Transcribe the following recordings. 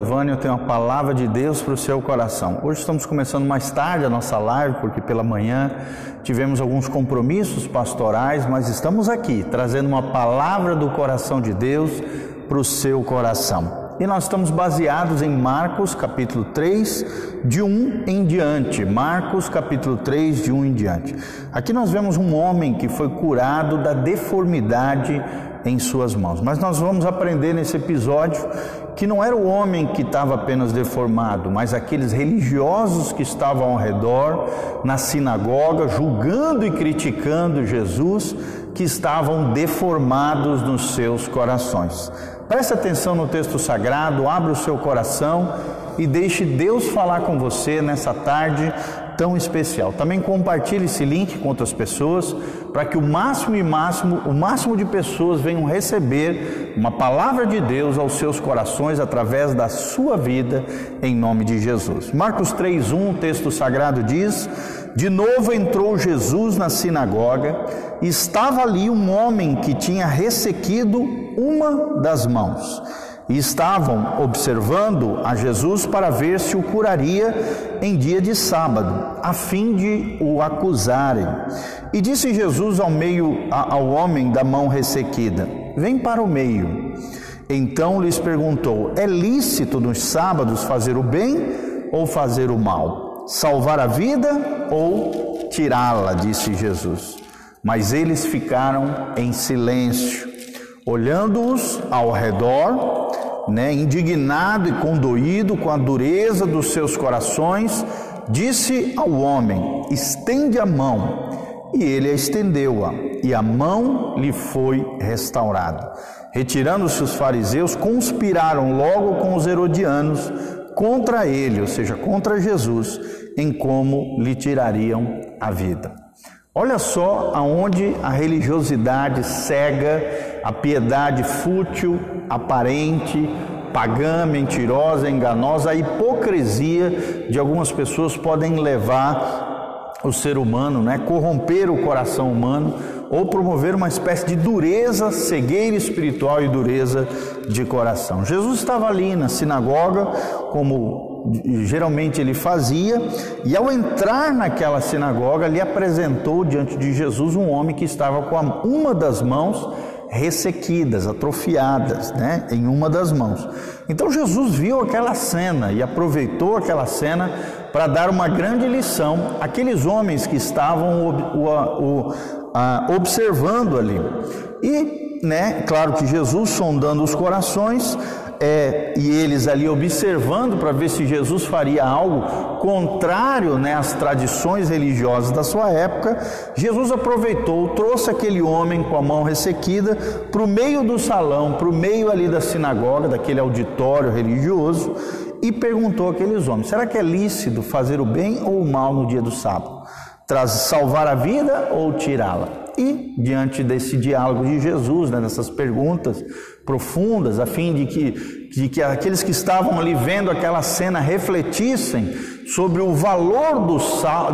Giovanni, eu tenho uma palavra de Deus para o seu coração. Hoje estamos começando mais tarde a nossa live, porque pela manhã tivemos alguns compromissos pastorais, mas estamos aqui trazendo uma palavra do coração de Deus para o seu coração. E nós estamos baseados em Marcos capítulo 3, de 1 em diante. Marcos capítulo 3, de 1 em diante. Aqui nós vemos um homem que foi curado da deformidade em suas mãos. Mas nós vamos aprender nesse episódio que não era o homem que estava apenas deformado, mas aqueles religiosos que estavam ao redor, na sinagoga, julgando e criticando Jesus, que estavam deformados nos seus corações. Preste atenção no texto sagrado, abra o seu coração e deixe Deus falar com você nessa tarde tão especial. Também compartilhe esse link com outras pessoas para que o máximo e máximo, o máximo de pessoas venham receber uma palavra de Deus aos seus corações através da sua vida em nome de Jesus. Marcos 3:1, o texto sagrado diz: De novo entrou Jesus na sinagoga e estava ali um homem que tinha ressequido uma das mãos e estavam observando a Jesus para ver se o curaria em dia de sábado, a fim de o acusarem. E disse Jesus ao meio ao homem da mão ressequida: Vem para o meio. Então lhes perguntou: É lícito nos sábados fazer o bem ou fazer o mal? Salvar a vida ou tirá-la? disse Jesus. Mas eles ficaram em silêncio, olhando-os ao redor né, indignado e condoído com a dureza dos seus corações, disse ao homem: Estende a mão. E ele a estendeu-a, e a mão lhe foi restaurada. Retirando-se os fariseus, conspiraram logo com os herodianos contra ele, ou seja, contra Jesus, em como lhe tirariam a vida. Olha só aonde a religiosidade cega, a piedade fútil, aparente, pagã, mentirosa, enganosa, a hipocrisia de algumas pessoas podem levar o ser humano, né, corromper o coração humano ou promover uma espécie de dureza, cegueira espiritual e dureza de coração. Jesus estava ali na sinagoga, como geralmente ele fazia, e ao entrar naquela sinagoga, lhe apresentou diante de Jesus um homem que estava com uma das mãos ressequidas, atrofiadas, né, em uma das mãos. Então Jesus viu aquela cena e aproveitou aquela cena para dar uma grande lição àqueles homens que estavam o, o, o, observando ali. E, né, claro que Jesus sondando os corações, é, e eles ali observando para ver se Jesus faria algo contrário né, às tradições religiosas da sua época, Jesus aproveitou, trouxe aquele homem com a mão ressequida para o meio do salão, para o meio ali da sinagoga, daquele auditório religioso, e perguntou àqueles homens: será que é lícito fazer o bem ou o mal no dia do sábado? Salvar a vida ou tirá-la? E, diante desse diálogo de Jesus, né, dessas perguntas profundas, a fim de que, de que aqueles que estavam ali vendo aquela cena refletissem sobre o valor do,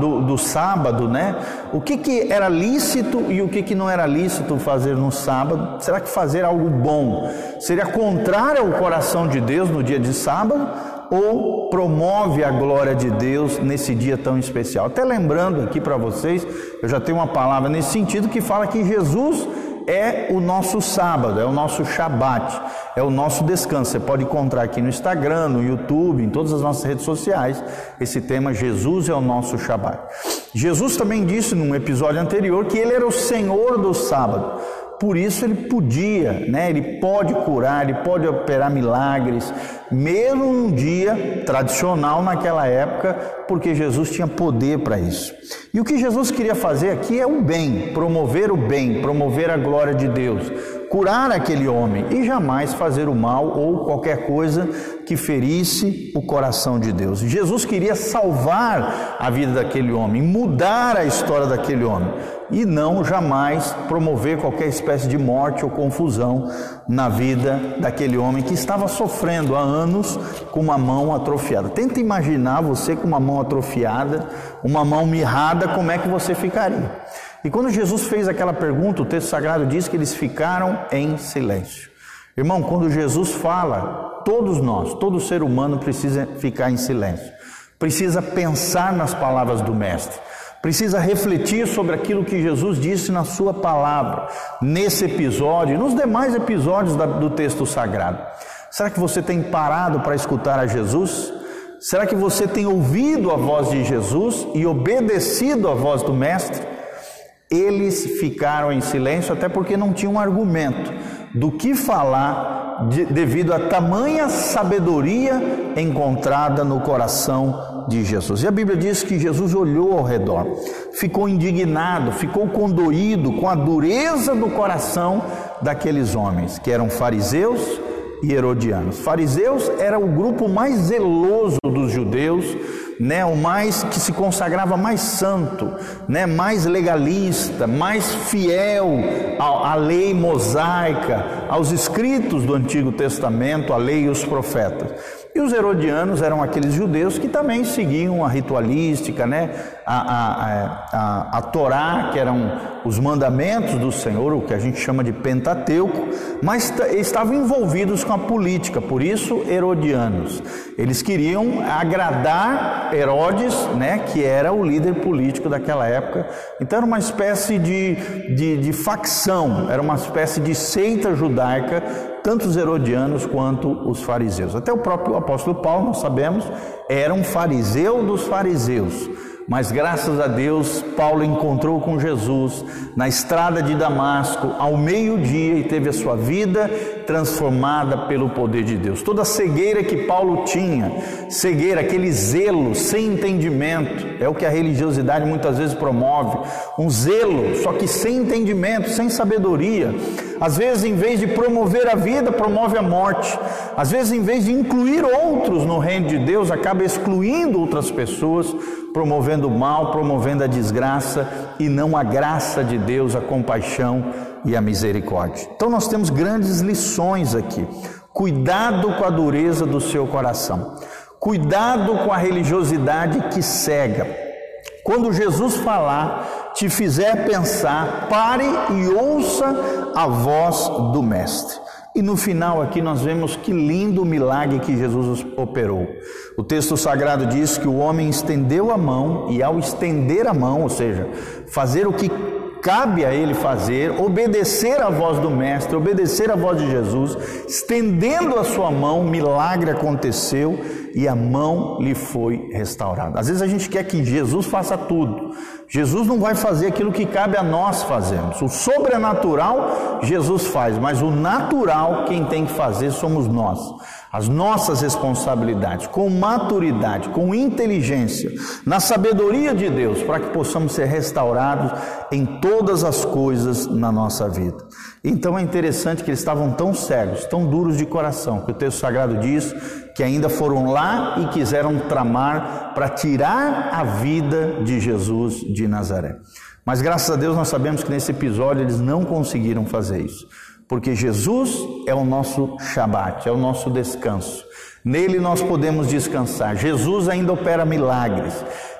do, do sábado, né? O que, que era lícito e o que, que não era lícito fazer no sábado? Será que fazer algo bom seria contrário ao coração de Deus no dia de sábado? Ou promove a glória de Deus nesse dia tão especial. Até lembrando aqui para vocês, eu já tenho uma palavra nesse sentido que fala que Jesus é o nosso sábado, é o nosso Shabat, é o nosso descanso. Você pode encontrar aqui no Instagram, no YouTube, em todas as nossas redes sociais, esse tema Jesus é o nosso Shabat. Jesus também disse num episódio anterior que ele era o Senhor do sábado. Por isso ele podia, né? Ele pode curar, ele pode operar milagres, mesmo num dia tradicional naquela época, porque Jesus tinha poder para isso. E o que Jesus queria fazer aqui é o bem, promover o bem, promover a glória de Deus, curar aquele homem e jamais fazer o mal ou qualquer coisa que ferisse o coração de Deus. Jesus queria salvar a vida daquele homem, mudar a história daquele homem e não jamais promover qualquer espécie de morte ou confusão na vida daquele homem que estava sofrendo há anos com uma mão atrofiada. Tenta imaginar você com uma mão atrofiada, uma mão mirrada, como é que você ficaria? E quando Jesus fez aquela pergunta, o texto sagrado diz que eles ficaram em silêncio. Irmão, quando Jesus fala, todos nós, todo ser humano precisa ficar em silêncio, precisa pensar nas palavras do Mestre, precisa refletir sobre aquilo que Jesus disse na Sua palavra, nesse episódio e nos demais episódios do texto sagrado. Será que você tem parado para escutar a Jesus? Será que você tem ouvido a voz de Jesus e obedecido a voz do Mestre? Eles ficaram em silêncio até porque não tinham um argumento do que falar de, devido a tamanha sabedoria encontrada no coração de Jesus. E a Bíblia diz que Jesus olhou ao redor, ficou indignado, ficou condoído com a dureza do coração daqueles homens, que eram fariseus e herodianos. Fariseus era o grupo mais zeloso dos judeus, né, o mais que se consagrava mais santo, né, mais legalista, mais fiel à, à lei mosaica, aos escritos do Antigo Testamento, a lei e os profetas. E os herodianos eram aqueles judeus que também seguiam a ritualística, né? a, a, a, a Torá, que eram os mandamentos do Senhor, o que a gente chama de Pentateuco, mas estavam envolvidos com a política, por isso herodianos. Eles queriam agradar Herodes, né, que era o líder político daquela época. Então era uma espécie de, de, de facção, era uma espécie de seita judaica tanto os herodianos quanto os fariseus. Até o próprio apóstolo Paulo, nós sabemos, era um fariseu dos fariseus. Mas graças a Deus, Paulo encontrou com Jesus na estrada de Damasco ao meio-dia e teve a sua vida transformada pelo poder de Deus. Toda cegueira que Paulo tinha, cegueira, aquele zelo sem entendimento, é o que a religiosidade muitas vezes promove, um zelo, só que sem entendimento, sem sabedoria. Às vezes, em vez de promover a vida, promove a morte. Às vezes, em vez de incluir outros no reino de Deus, acaba excluindo outras pessoas, promovendo o mal, promovendo a desgraça e não a graça de Deus, a compaixão e a misericórdia. Então, nós temos grandes lições aqui. Cuidado com a dureza do seu coração. Cuidado com a religiosidade que cega. Quando Jesus falar, te fizer pensar, pare e ouça a voz do Mestre. E no final aqui nós vemos que lindo milagre que Jesus operou. O texto sagrado diz que o homem estendeu a mão e ao estender a mão, ou seja, fazer o que cabe a ele fazer, obedecer à voz do Mestre, obedecer à voz de Jesus, estendendo a sua mão, milagre aconteceu e a mão lhe foi restaurada. Às vezes a gente quer que Jesus faça tudo. Jesus não vai fazer aquilo que cabe a nós fazermos. O sobrenatural Jesus faz, mas o natural quem tem que fazer somos nós as nossas responsabilidades com maturidade, com inteligência, na sabedoria de Deus, para que possamos ser restaurados em todas as coisas na nossa vida. Então é interessante que eles estavam tão cegos, tão duros de coração, que o texto sagrado diz que ainda foram lá e quiseram tramar para tirar a vida de Jesus de Nazaré. Mas graças a Deus nós sabemos que nesse episódio eles não conseguiram fazer isso porque Jesus é o nosso Shabat, é o nosso descanso. Nele nós podemos descansar. Jesus ainda opera milagres.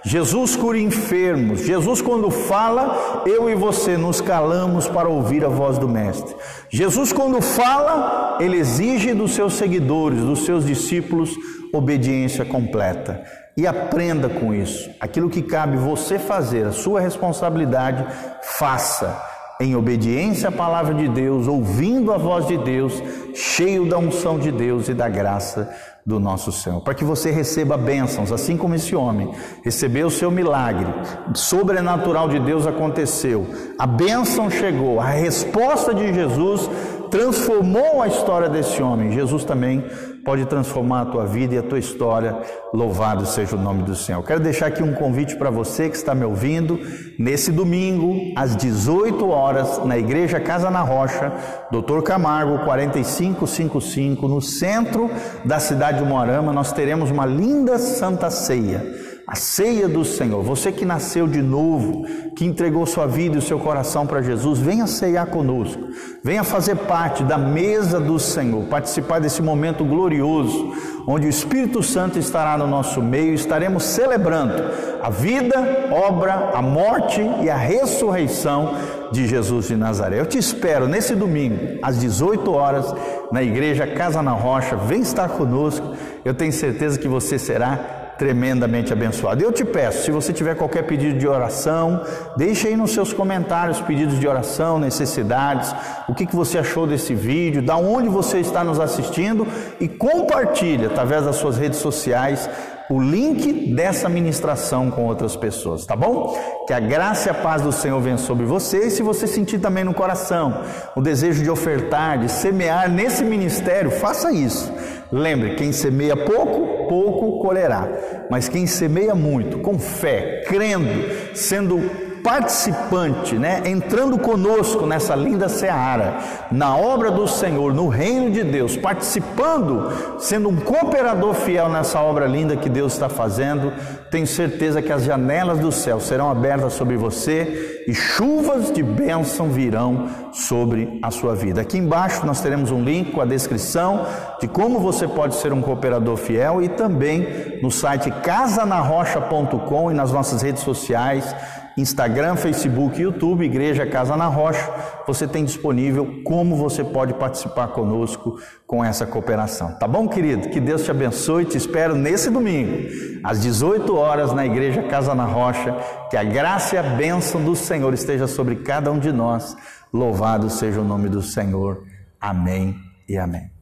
Jesus cura enfermos. Jesus, quando fala, eu e você nos calamos para ouvir a voz do Mestre. Jesus, quando fala, ele exige dos seus seguidores, dos seus discípulos, obediência completa. E aprenda com isso. Aquilo que cabe você fazer, a sua responsabilidade, faça em obediência à palavra de Deus, ouvindo a voz de Deus, cheio da unção de Deus e da graça do nosso Senhor, para que você receba bênçãos, assim como esse homem recebeu o seu milagre, sobrenatural de Deus aconteceu, a bênção chegou, a resposta de Jesus transformou a história desse homem. Jesus também pode transformar a tua vida e a tua história. Louvado seja o nome do Senhor. Quero deixar aqui um convite para você que está me ouvindo nesse domingo às 18 horas na Igreja Casa na Rocha, Doutor Camargo 4555, no centro da cidade de Moarama, nós teremos uma linda santa ceia a ceia do Senhor. Você que nasceu de novo, que entregou sua vida e seu coração para Jesus, venha ceiar conosco. Venha fazer parte da mesa do Senhor, participar desse momento glorioso, onde o Espírito Santo estará no nosso meio, estaremos celebrando a vida, obra, a morte e a ressurreição de Jesus de Nazaré. Eu te espero nesse domingo, às 18 horas, na igreja Casa na Rocha. Vem estar conosco. Eu tenho certeza que você será tremendamente abençoado. Eu te peço, se você tiver qualquer pedido de oração, deixe aí nos seus comentários pedidos de oração, necessidades, o que, que você achou desse vídeo, da onde você está nos assistindo e compartilhe através das suas redes sociais o link dessa ministração com outras pessoas, tá bom? Que a graça e a paz do Senhor venha sobre você e se você sentir também no coração o desejo de ofertar, de semear nesse ministério, faça isso. Lembre, quem semeia pouco, pouco colherá, mas quem semeia muito, com fé, crendo, sendo participante, né, entrando conosco nessa linda seara, na obra do Senhor, no reino de Deus, participando, sendo um cooperador fiel nessa obra linda que Deus está fazendo, tenho certeza que as janelas do céu serão abertas sobre você e chuvas de bênção virão sobre a sua vida. Aqui embaixo nós teremos um link com a descrição de como você pode ser um cooperador fiel e também no site casanarrocha.com e nas nossas redes sociais Instagram, Facebook, YouTube, Igreja Casa na Rocha, você tem disponível como você pode participar conosco com essa cooperação. Tá bom, querido? Que Deus te abençoe. Te espero nesse domingo, às 18 horas, na Igreja Casa na Rocha. Que a graça e a bênção do Senhor esteja sobre cada um de nós. Louvado seja o nome do Senhor. Amém e amém.